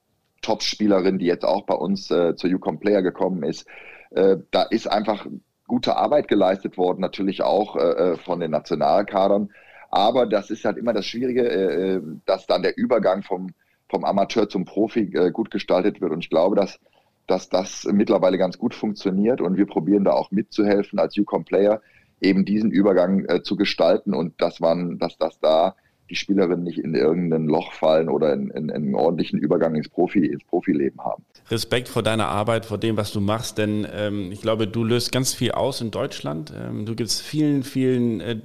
Top-Spielerin, die jetzt auch bei uns äh, zur Yukon Player gekommen ist. Äh, da ist einfach gute Arbeit geleistet worden, natürlich auch äh, äh, von den Nationalkadern. Aber das ist halt immer das Schwierige, äh, äh, dass dann der Übergang vom, vom Amateur zum Profi gut gestaltet wird. Und ich glaube, dass, dass das mittlerweile ganz gut funktioniert und wir probieren da auch mitzuhelfen als Yukon Player, eben diesen Übergang zu gestalten und dass man, dass das da die Spielerinnen nicht in irgendein Loch fallen oder in, in, in einen ordentlichen Übergang ins, Profi, ins Profileben haben. Respekt vor deiner Arbeit, vor dem, was du machst, denn ähm, ich glaube, du löst ganz viel aus in Deutschland. Ähm, du gibst vielen, vielen äh,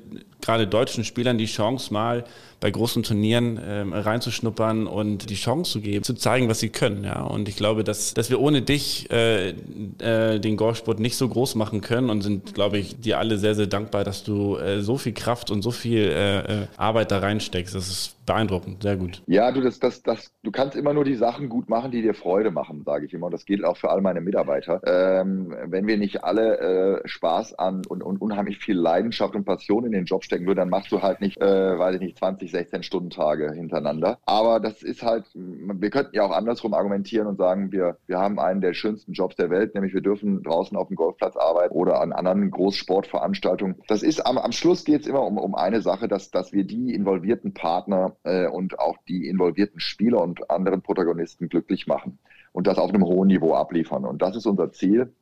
gerade deutschen Spielern die Chance, mal bei großen Turnieren ähm, reinzuschnuppern und die Chance zu geben, zu zeigen, was sie können. Ja. Und ich glaube, dass, dass wir ohne dich äh, äh, den Golfsport nicht so groß machen können und sind, glaube ich, dir alle sehr, sehr dankbar, dass du äh, so viel Kraft und so viel äh, äh, Arbeit da reinsteckst. Das ist beeindruckend, sehr gut. Ja, du, das, das, das, du kannst immer nur die Sachen gut machen, die dir Freude machen, sage ich immer. Und das gilt auch für all meine Mitarbeiter. Ähm, wenn wir nicht alle äh, Spaß an und, und unheimlich viel Leidenschaft und Passion in den Job stecken würden, dann machst du halt nicht, äh, weiß ich nicht, 20, 16 Stunden Tage hintereinander. Aber das ist halt, wir könnten ja auch andersrum argumentieren und sagen, wir, wir haben einen der schönsten Jobs der Welt, nämlich wir dürfen draußen auf dem Golfplatz arbeiten oder an anderen Großsportveranstaltungen. Das ist am, am Schluss geht es immer um, um eine Sache, dass, dass wir die involvierten Partner äh, und auch die involvierten Spieler und anderen Protagonisten glücklich machen und das auf einem hohen Niveau abliefern. Und das ist unser Ziel.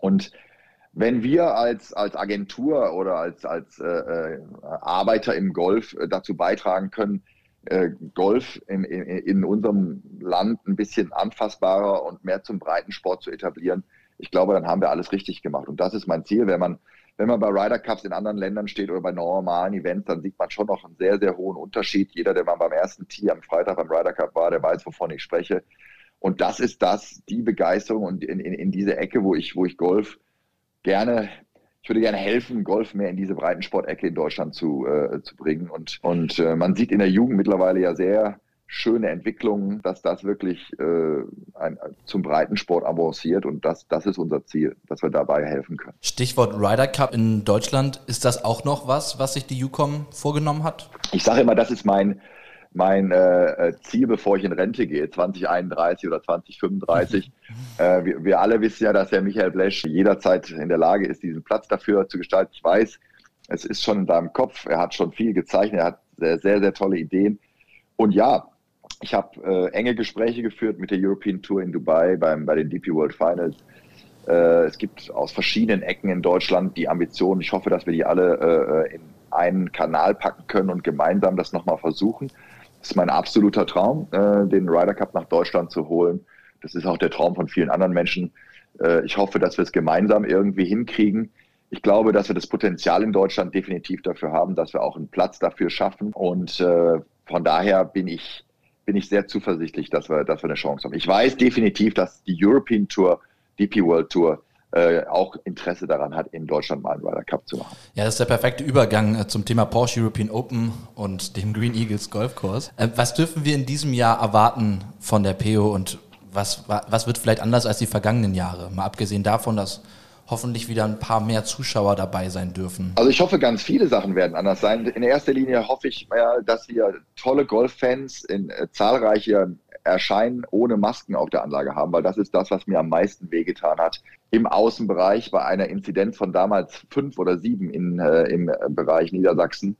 Und wenn wir als, als Agentur oder als, als äh, äh Arbeiter im Golf äh, dazu beitragen können, äh, Golf in, in, in, unserem Land ein bisschen anfassbarer und mehr zum Breitensport zu etablieren, ich glaube, dann haben wir alles richtig gemacht. Und das ist mein Ziel, wenn man wenn man bei Ryder Cups in anderen Ländern steht oder bei normalen Events, dann sieht man schon noch einen sehr, sehr hohen Unterschied. Jeder, der mal beim ersten Tee am Freitag beim Ryder Cup war, der weiß, wovon ich spreche. Und das ist das, die Begeisterung und in, in, in diese Ecke, wo ich, wo ich Golf gerne ich würde gerne helfen, Golf mehr in diese Breitensportecke in Deutschland zu, äh, zu bringen. Und, und äh, man sieht in der Jugend mittlerweile ja sehr schöne Entwicklung, dass das wirklich äh, ein, zum Breitensport avanciert und das, das ist unser Ziel, dass wir dabei helfen können. Stichwort Ryder Cup in Deutschland, ist das auch noch was, was sich die UCOM vorgenommen hat? Ich sage immer, das ist mein, mein äh, Ziel, bevor ich in Rente gehe, 2031 oder 2035. äh, wir, wir, alle wissen ja, dass der Michael Blesch jederzeit in der Lage ist, diesen Platz dafür zu gestalten. Ich weiß, es ist schon in seinem Kopf, er hat schon viel gezeichnet, er hat sehr, sehr, sehr tolle Ideen. Und ja, ich habe äh, enge Gespräche geführt mit der European Tour in Dubai beim, bei den DP World Finals. Äh, es gibt aus verschiedenen Ecken in Deutschland die Ambition. Ich hoffe, dass wir die alle äh, in einen Kanal packen können und gemeinsam das nochmal versuchen. Das ist mein absoluter Traum, äh, den Ryder Cup nach Deutschland zu holen. Das ist auch der Traum von vielen anderen Menschen. Äh, ich hoffe, dass wir es gemeinsam irgendwie hinkriegen. Ich glaube, dass wir das Potenzial in Deutschland definitiv dafür haben, dass wir auch einen Platz dafür schaffen. Und äh, von daher bin ich bin ich sehr zuversichtlich, dass wir, dass wir eine Chance haben. Ich weiß definitiv, dass die European Tour, DP World Tour, äh, auch Interesse daran hat, in Deutschland mal einen Ryder Cup zu machen. Ja, das ist der perfekte Übergang äh, zum Thema Porsche European Open und dem Green Eagles Golfkurs. Äh, was dürfen wir in diesem Jahr erwarten von der PO und was, was wird vielleicht anders als die vergangenen Jahre? Mal abgesehen davon, dass hoffentlich wieder ein paar mehr Zuschauer dabei sein dürfen? Also ich hoffe, ganz viele Sachen werden anders sein. In erster Linie hoffe ich, dass wir tolle Golffans in äh, zahlreiche Erscheinen ohne Masken auf der Anlage haben, weil das ist das, was mir am meisten wehgetan hat. Im Außenbereich bei einer Inzidenz von damals fünf oder sieben in, äh, im Bereich Niedersachsen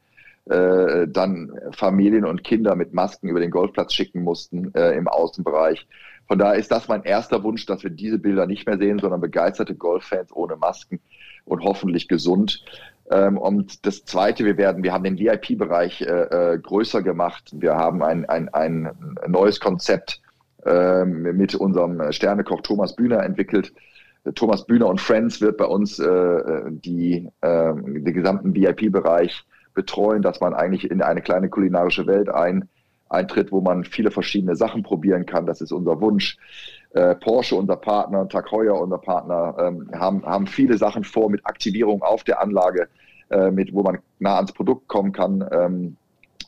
äh, dann Familien und Kinder mit Masken über den Golfplatz schicken mussten äh, im Außenbereich. Von daher ist das mein erster Wunsch, dass wir diese Bilder nicht mehr sehen, sondern begeisterte Golffans ohne Masken und hoffentlich gesund. Ähm, und das Zweite, wir werden, wir haben den VIP-Bereich äh, äh, größer gemacht. Wir haben ein, ein, ein neues Konzept äh, mit unserem Sternekoch Thomas Bühner entwickelt. Thomas Bühner und Friends wird bei uns äh, die, äh, den gesamten VIP-Bereich betreuen, dass man eigentlich in eine kleine kulinarische Welt ein, eintritt, wo man viele verschiedene Sachen probieren kann. Das ist unser Wunsch. Äh, Porsche, unser Partner, Tag Heuer, unser Partner, ähm, haben, haben viele Sachen vor mit Aktivierung auf der Anlage, äh, mit, wo man nah ans Produkt kommen kann, ähm,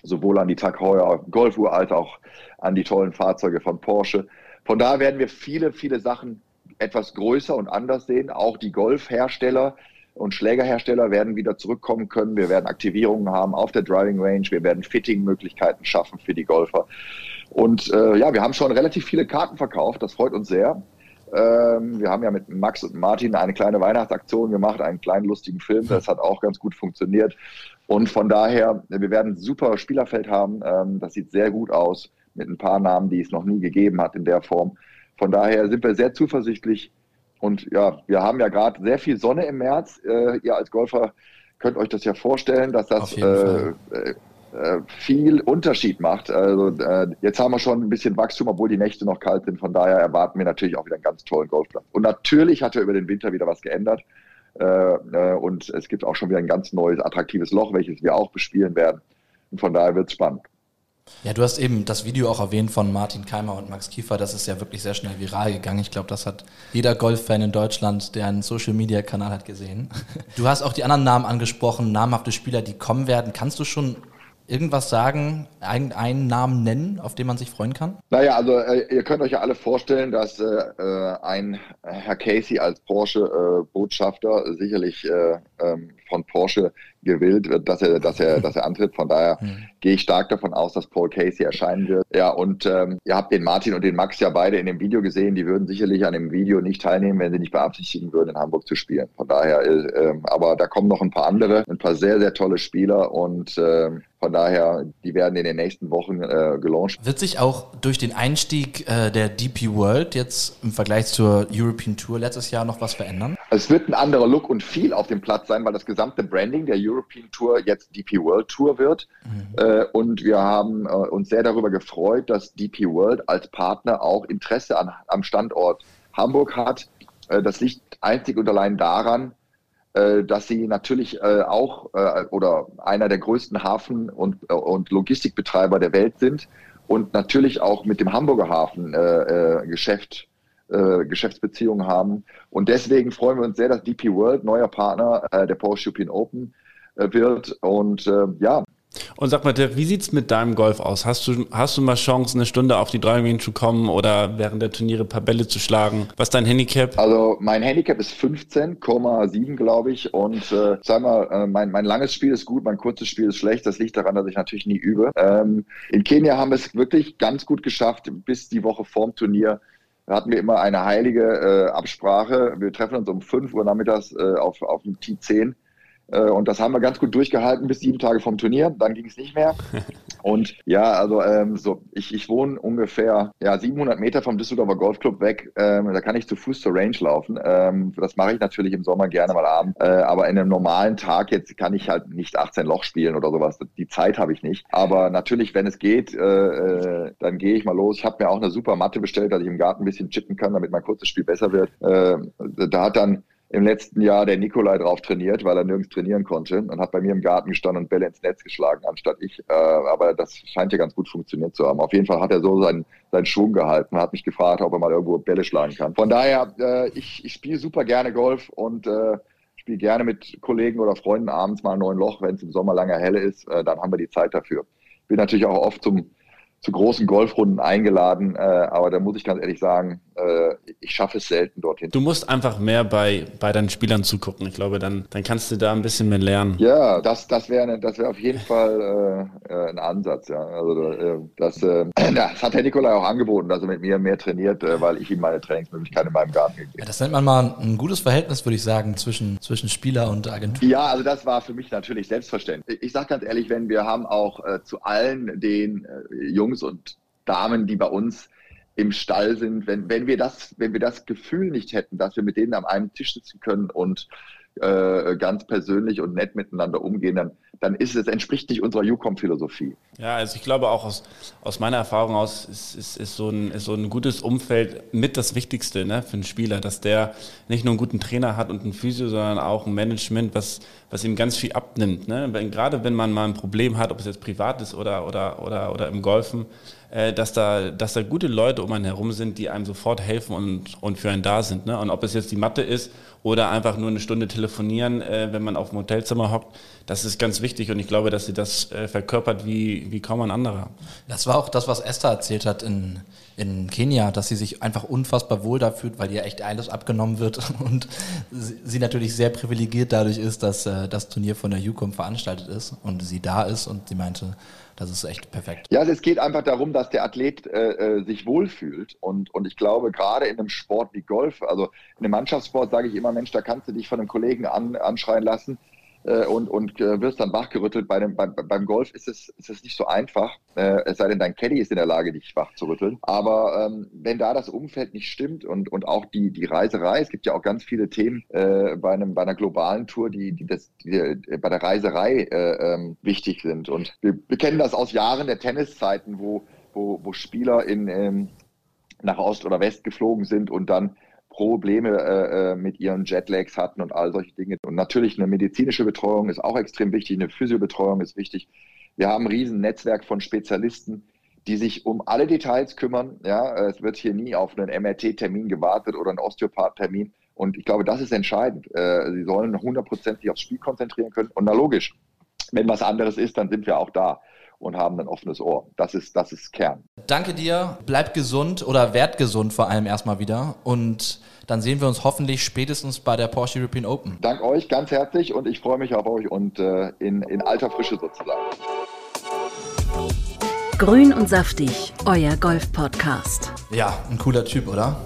sowohl an die Tag Heuer Golfuhr als auch an die tollen Fahrzeuge von Porsche. Von daher werden wir viele, viele Sachen etwas größer und anders sehen. Auch die Golfhersteller und Schlägerhersteller werden wieder zurückkommen können. Wir werden Aktivierungen haben auf der Driving Range. Wir werden Fitting-Möglichkeiten schaffen für die Golfer. Und äh, ja, wir haben schon relativ viele Karten verkauft. Das freut uns sehr. Ähm, wir haben ja mit Max und Martin eine kleine Weihnachtsaktion gemacht, einen kleinen lustigen Film. Das hat auch ganz gut funktioniert. Und von daher, wir werden ein super Spielerfeld haben. Ähm, das sieht sehr gut aus mit ein paar Namen, die es noch nie gegeben hat in der Form. Von daher sind wir sehr zuversichtlich, und ja, wir haben ja gerade sehr viel Sonne im März. Äh, ihr als Golfer könnt euch das ja vorstellen, dass das äh, äh, äh, viel Unterschied macht. Also äh, jetzt haben wir schon ein bisschen Wachstum, obwohl die Nächte noch kalt sind. Von daher erwarten wir natürlich auch wieder einen ganz tollen Golfplatz. Und natürlich hat er über den Winter wieder was geändert. Äh, und es gibt auch schon wieder ein ganz neues, attraktives Loch, welches wir auch bespielen werden. Und von daher wird es spannend. Ja, du hast eben das Video auch erwähnt von Martin Keimer und Max Kiefer. Das ist ja wirklich sehr schnell viral gegangen. Ich glaube, das hat jeder Golffan in Deutschland, der einen Social-Media-Kanal hat, gesehen. Du hast auch die anderen Namen angesprochen, namhafte Spieler, die kommen werden. Kannst du schon irgendwas sagen, einen Namen nennen, auf den man sich freuen kann? Naja, also äh, ihr könnt euch ja alle vorstellen, dass äh, äh ein Herr Casey als Porsche-Botschafter äh, sicherlich äh, ähm, von Porsche gewillt wird, dass er, dass er, dass er antritt. Von daher mhm. gehe ich stark davon aus, dass Paul Casey erscheinen wird. Ja, und ähm, ihr habt den Martin und den Max ja beide in dem Video gesehen. Die würden sicherlich an dem Video nicht teilnehmen, wenn sie nicht beabsichtigen würden, in Hamburg zu spielen. Von daher, äh, äh, aber da kommen noch ein paar andere, ein paar sehr, sehr tolle Spieler und äh, von daher, die werden in den nächsten Wochen äh, gelauncht. Wird sich auch durch den Einstieg äh, der DP World jetzt im Vergleich zur European Tour letztes Jahr noch was verändern? Es wird ein anderer Look und viel auf dem Platz sein, weil das gesamte Branding der European Tour jetzt DP World Tour wird. Mhm. Äh, und wir haben äh, uns sehr darüber gefreut, dass DP World als Partner auch Interesse an, am Standort Hamburg hat. Äh, das liegt einzig und allein daran, dass sie natürlich auch oder einer der größten Hafen- und, und Logistikbetreiber der Welt sind und natürlich auch mit dem Hamburger Hafen Geschäft Geschäftsbeziehungen haben. Und deswegen freuen wir uns sehr, dass DP World neuer Partner der Porsche European Open wird. Und ja, und sag mal, Dirk, wie sieht's mit deinem Golf aus? Hast du, hast du mal Chance, eine Stunde auf die Driving Range zu kommen oder während der Turniere ein paar Bälle zu schlagen? Was ist dein Handicap? Also mein Handicap ist 15,7, glaube ich. Und äh, sag mal, äh, mein, mein langes Spiel ist gut, mein kurzes Spiel ist schlecht. Das liegt daran, dass ich natürlich nie übe. Ähm, in Kenia haben wir es wirklich ganz gut geschafft, bis die Woche vorm Turnier da hatten wir immer eine heilige äh, Absprache. Wir treffen uns um 5 Uhr nachmittags äh, auf, auf dem T10 äh, und das haben wir ganz gut durchgehalten bis sieben Tage vom Turnier. Dann ging es nicht mehr. Und ja, also ähm, so, ich, ich wohne ungefähr ja, 700 Meter vom Düsseldorfer Golfclub weg. Ähm, da kann ich zu Fuß zur Range laufen. Ähm, das mache ich natürlich im Sommer gerne mal abends. Äh, aber in einem normalen Tag jetzt kann ich halt nicht 18 Loch spielen oder sowas. Die Zeit habe ich nicht. Aber natürlich, wenn es geht, äh, äh, dann gehe ich mal los. Ich habe mir auch eine super Matte bestellt, dass ich im Garten ein bisschen chippen kann, damit mein kurzes Spiel besser wird. Äh, da hat dann im letzten Jahr der Nikolai drauf trainiert, weil er nirgends trainieren konnte und hat bei mir im Garten gestanden und Bälle ins Netz geschlagen, anstatt ich. Äh, aber das scheint ja ganz gut funktioniert zu haben. Auf jeden Fall hat er so seinen, seinen Schwung gehalten, hat mich gefragt, ob er mal irgendwo Bälle schlagen kann. Von daher, äh, ich, ich spiele super gerne Golf und äh, spiele gerne mit Kollegen oder Freunden abends mal ein neuen Loch, wenn es im Sommer lange helle ist, äh, dann haben wir die Zeit dafür. Bin natürlich auch oft zum zu großen Golfrunden eingeladen, äh, aber da muss ich ganz ehrlich sagen, äh, ich schaffe es selten dorthin. Du musst einfach mehr bei, bei deinen Spielern zugucken. Ich glaube, dann, dann kannst du da ein bisschen mehr lernen. Ja, das, das wäre das wär auf jeden Fall äh, äh ein Ansatz. Ja. Also, äh, das, äh, das hat Herr Nikolai auch angeboten, dass er mit mir mehr trainiert, äh, weil ich ihm meine Trainingsmöglichkeiten in meinem Garten gegeben habe. Ja, das nennt man mal ein gutes Verhältnis, würde ich sagen, zwischen, zwischen Spieler und Agentur. Ja, also das war für mich natürlich selbstverständlich. Ich sage ganz ehrlich, wenn wir haben auch äh, zu allen den äh, Jungs und Damen, die bei uns im Stall sind, wenn, wenn wir das, wenn wir das Gefühl nicht hätten, dass wir mit denen am einen Tisch sitzen können und äh, ganz persönlich und nett miteinander umgehen, dann, dann ist es, entspricht nicht unserer UCOM-Philosophie. Ja, also ich glaube auch aus, aus meiner Erfahrung aus ist, ist, ist, so ein, ist so ein gutes Umfeld mit das Wichtigste ne, für einen Spieler, dass der nicht nur einen guten Trainer hat und einen Physio, sondern auch ein Management, was, was ihm ganz viel abnimmt. Ne? Wenn, gerade wenn man mal ein Problem hat, ob es jetzt privat ist oder, oder, oder, oder im Golfen, dass, da, dass da gute Leute um einen herum sind, die einem sofort helfen und, und für einen da sind. Ne? Und ob es jetzt die Matte ist oder einfach nur eine Stunde telefonieren, äh, wenn man auf dem Hotelzimmer hockt, das ist ganz wichtig und ich glaube, dass sie das äh, verkörpert wie, wie kaum ein anderer. Das war auch das, was Esther erzählt hat in, in Kenia, dass sie sich einfach unfassbar wohl da fühlt, weil ihr echt alles abgenommen wird und sie natürlich sehr privilegiert dadurch ist, dass äh, das Turnier von der UCOM veranstaltet ist und sie da ist und sie meinte, das ist echt perfekt. Ja, es geht einfach darum, dass der Athlet äh, äh, sich wohlfühlt. Und, und ich glaube, gerade in einem Sport wie Golf, also in einem Mannschaftssport sage ich immer, Mensch, da kannst du dich von einem Kollegen an, anschreien lassen äh, und, und äh, wirst dann wachgerüttelt. Bei dem, beim, beim Golf ist es, ist es nicht so einfach, äh, es sei denn, dein Caddy ist in der Lage, dich wach zu rütteln. Aber ähm, wenn da das Umfeld nicht stimmt und, und auch die, die Reiserei, es gibt ja auch ganz viele Themen äh, bei, einem, bei einer globalen Tour, die, die, das, die äh, bei der Reiserei äh, ähm, wichtig sind. Und wir, wir kennen das aus Jahren der Tenniszeiten, wo, wo, wo Spieler in, ähm, nach Ost oder West geflogen sind und dann Probleme äh, äh, mit ihren Jetlags hatten und all solche Dinge. Und natürlich eine medizinische Betreuung ist auch extrem wichtig, eine Physiobetreuung ist wichtig. Wir haben ein riesen Netzwerk von Spezialisten, die sich um alle Details kümmern. Ja, es wird hier nie auf einen MRT-Termin gewartet oder einen Osteopath-Termin. Und ich glaube, das ist entscheidend. Äh, sie sollen hundertprozentig aufs Spiel konzentrieren können. Und na logisch, wenn was anderes ist, dann sind wir auch da und haben ein offenes Ohr. Das ist, das ist Kern. Danke dir. Bleib gesund oder werd gesund vor allem erstmal wieder. Und dann sehen wir uns hoffentlich spätestens bei der Porsche European Open. Dank euch ganz herzlich und ich freue mich auf euch und äh, in, in alter Frische sozusagen. Grün und saftig, euer Golf-Podcast. Ja, ein cooler Typ, oder?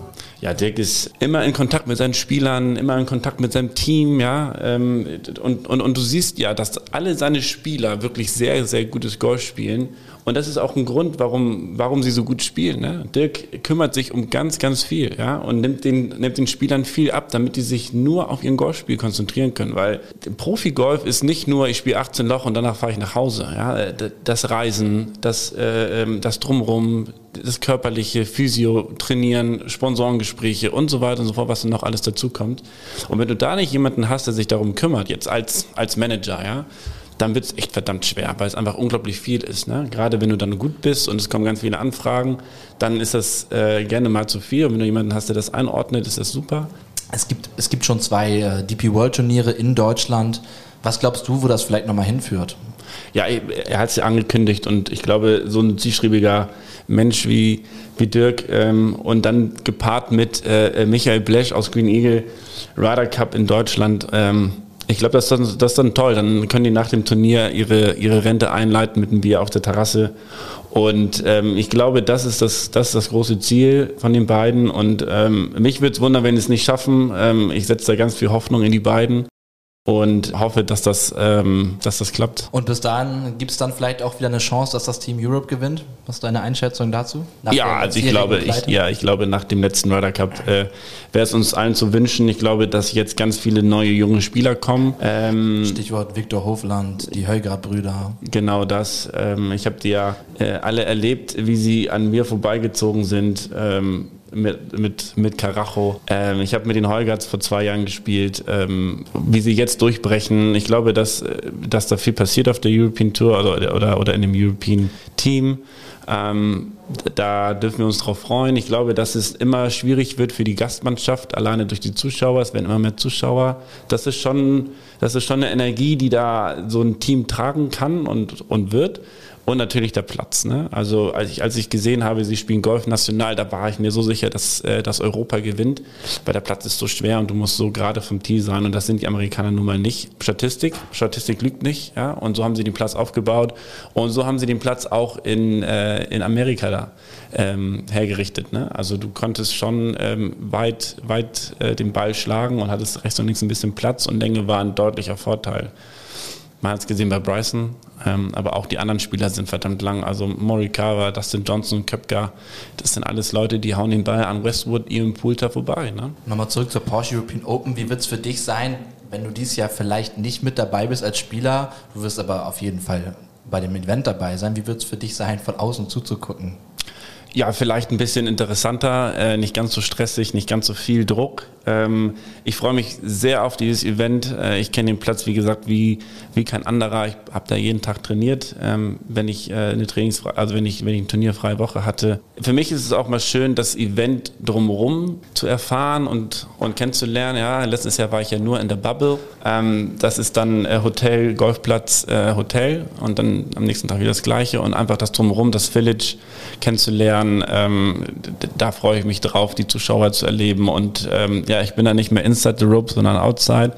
Ja, Dirk ist immer in Kontakt mit seinen Spielern, immer in Kontakt mit seinem Team, ja. Ähm, und, und, und du siehst ja, dass alle seine Spieler wirklich sehr, sehr gutes Golf spielen und das ist auch ein Grund, warum, warum sie so gut spielen. Ne? Dirk kümmert sich um ganz, ganz viel ja? und nimmt den, nimmt den Spielern viel ab, damit die sich nur auf ihren Golfspiel konzentrieren können. Weil Profi-Golf ist nicht nur, ich spiele 18 Loch und danach fahre ich nach Hause. Ja? Das Reisen, das, äh, ähm, das Drumrum, das körperliche, Physio, Trainieren, Sponsorengespräche und so weiter und so fort, was dann noch alles dazu kommt. Und wenn du da nicht jemanden hast, der sich darum kümmert, jetzt als, als Manager, ja, dann wird es echt verdammt schwer, weil es einfach unglaublich viel ist. Ne? Gerade wenn du dann gut bist und es kommen ganz viele Anfragen, dann ist das äh, gerne mal zu viel. Und wenn du jemanden hast, der das einordnet, ist das super. Es gibt, es gibt schon zwei äh, DP World Turniere in Deutschland. Was glaubst du, wo das vielleicht nochmal hinführt? Ja, er hat es ja angekündigt und ich glaube, so ein zielschreibiger Mensch wie, wie Dirk ähm, und dann gepaart mit äh, Michael Blesch aus Green Eagle Ryder Cup in Deutschland, ähm, ich glaube, das, das, das ist dann toll. Dann können die nach dem Turnier ihre, ihre Rente einleiten mit einem Bier auf der Terrasse. Und ähm, ich glaube, das ist das, das ist das große Ziel von den beiden. Und ähm, mich würde es wundern, wenn sie es nicht schaffen. Ähm, ich setze da ganz viel Hoffnung in die beiden und hoffe, dass das, ähm, dass das klappt. Und bis dahin gibt es dann vielleicht auch wieder eine Chance, dass das Team Europe gewinnt? Was ist deine Einschätzung dazu? Nach ja, also ich glaube, ich, ja, ich glaube, nach dem letzten Ryder Cup äh, wäre es uns allen zu wünschen. Ich glaube, dass jetzt ganz viele neue junge Spieler kommen. Ähm, Stichwort Viktor Hofland, die Hölgard-Brüder. Genau das. Ähm, ich habe die ja äh, alle erlebt, wie sie an mir vorbeigezogen sind. Ähm, mit, mit, mit Carajo. Ähm, ich habe mit den Holgerts vor zwei Jahren gespielt. Ähm, wie sie jetzt durchbrechen, ich glaube, dass, dass da viel passiert auf der European Tour oder, oder, oder in dem European Team. Ähm, da dürfen wir uns drauf freuen. Ich glaube, dass es immer schwierig wird für die Gastmannschaft, alleine durch die Zuschauer. Es werden immer mehr Zuschauer. Das ist schon, das ist schon eine Energie, die da so ein Team tragen kann und, und wird. Und natürlich der Platz. Ne? Also als ich, als ich gesehen habe, sie spielen Golf national, da war ich mir so sicher, dass, äh, dass Europa gewinnt, weil der Platz ist so schwer und du musst so gerade vom Tee sein und das sind die Amerikaner nun mal nicht. Statistik, Statistik lügt nicht, ja. Und so haben sie den Platz aufgebaut und so haben sie den Platz auch in, äh, in Amerika da ähm, hergerichtet. Ne? Also du konntest schon ähm, weit, weit äh, den Ball schlagen und hattest rechts und links ein bisschen Platz und Länge war ein deutlicher Vorteil. Man hat es gesehen bei Bryson, ähm, aber auch die anderen Spieler sind verdammt lang. Also Morikawa, Dustin Johnson, Köpka, das sind alles Leute, die hauen den Ball an Westwood, ihrem Poulter vorbei. Ne? Nochmal zurück zur Porsche European Open. Wie wird es für dich sein, wenn du dieses Jahr vielleicht nicht mit dabei bist als Spieler? Du wirst aber auf jeden Fall bei dem Event dabei sein. Wie wird es für dich sein, von außen zuzugucken? Ja, vielleicht ein bisschen interessanter, äh, nicht ganz so stressig, nicht ganz so viel Druck. Ähm, ich freue mich sehr auf dieses Event. Äh, ich kenne den Platz, wie gesagt, wie, wie kein anderer. Ich habe da jeden Tag trainiert, ähm, wenn ich äh, eine Trainingsfreie, also wenn ich, wenn ich eine turnierfreie Woche hatte. Für mich ist es auch mal schön, das Event drumherum zu erfahren und, und kennenzulernen. Ja, letztes Jahr war ich ja nur in der Bubble. Ähm, das ist dann äh, Hotel, Golfplatz, äh, Hotel und dann am nächsten Tag wieder das Gleiche und einfach das drumherum, das Village kennenzulernen. Ähm, da freue ich mich drauf, die Zuschauer zu erleben und ähm, ja, ich bin da nicht mehr inside the rope, sondern outside.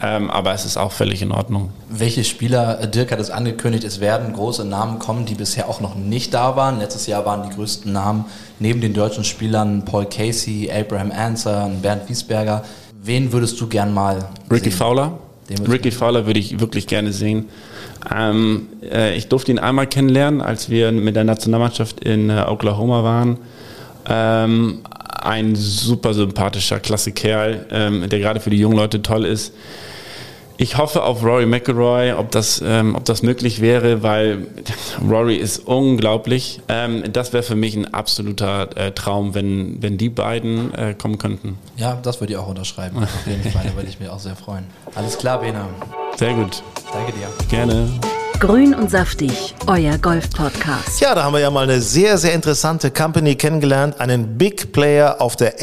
Ähm, aber es ist auch völlig in Ordnung. Welche Spieler, äh, Dirk hat es angekündigt, es werden große Namen kommen, die bisher auch noch nicht da waren. Letztes Jahr waren die größten Namen neben den deutschen Spielern Paul Casey, Abraham Anser, Bernd Wiesberger. Wen würdest du gern mal Ricky sehen? Fowler. Ricky Fowler würde ich wirklich gerne sehen. Ähm, äh, ich durfte ihn einmal kennenlernen, als wir mit der Nationalmannschaft in äh, Oklahoma waren. Ähm, ein super sympathischer, klasse Kerl, ähm, der gerade für die jungen Leute toll ist. Ich hoffe auf Rory McIlroy, ob das, ähm, ob das möglich wäre, weil Rory ist unglaublich. Ähm, das wäre für mich ein absoluter äh, Traum, wenn, wenn die beiden äh, kommen könnten. Ja, das würde ich auch unterschreiben. Auf jeden Fall, da würde ich mich auch sehr freuen. Alles klar, Bena. Sehr gut. Danke dir. Gerne. Grün und saftig, euer Golf-Podcast. Ja, da haben wir ja mal eine sehr, sehr interessante Company kennengelernt, einen Big Player auf der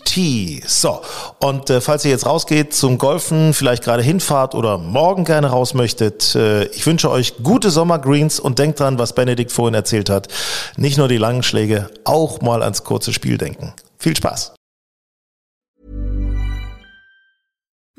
LET. So, und äh, falls ihr jetzt rausgeht zum Golfen, vielleicht gerade hinfahrt oder morgen gerne raus möchtet, äh, ich wünsche euch gute Sommergreens und denkt dran, was Benedikt vorhin erzählt hat. Nicht nur die langen Schläge, auch mal ans kurze Spiel denken. Viel Spaß.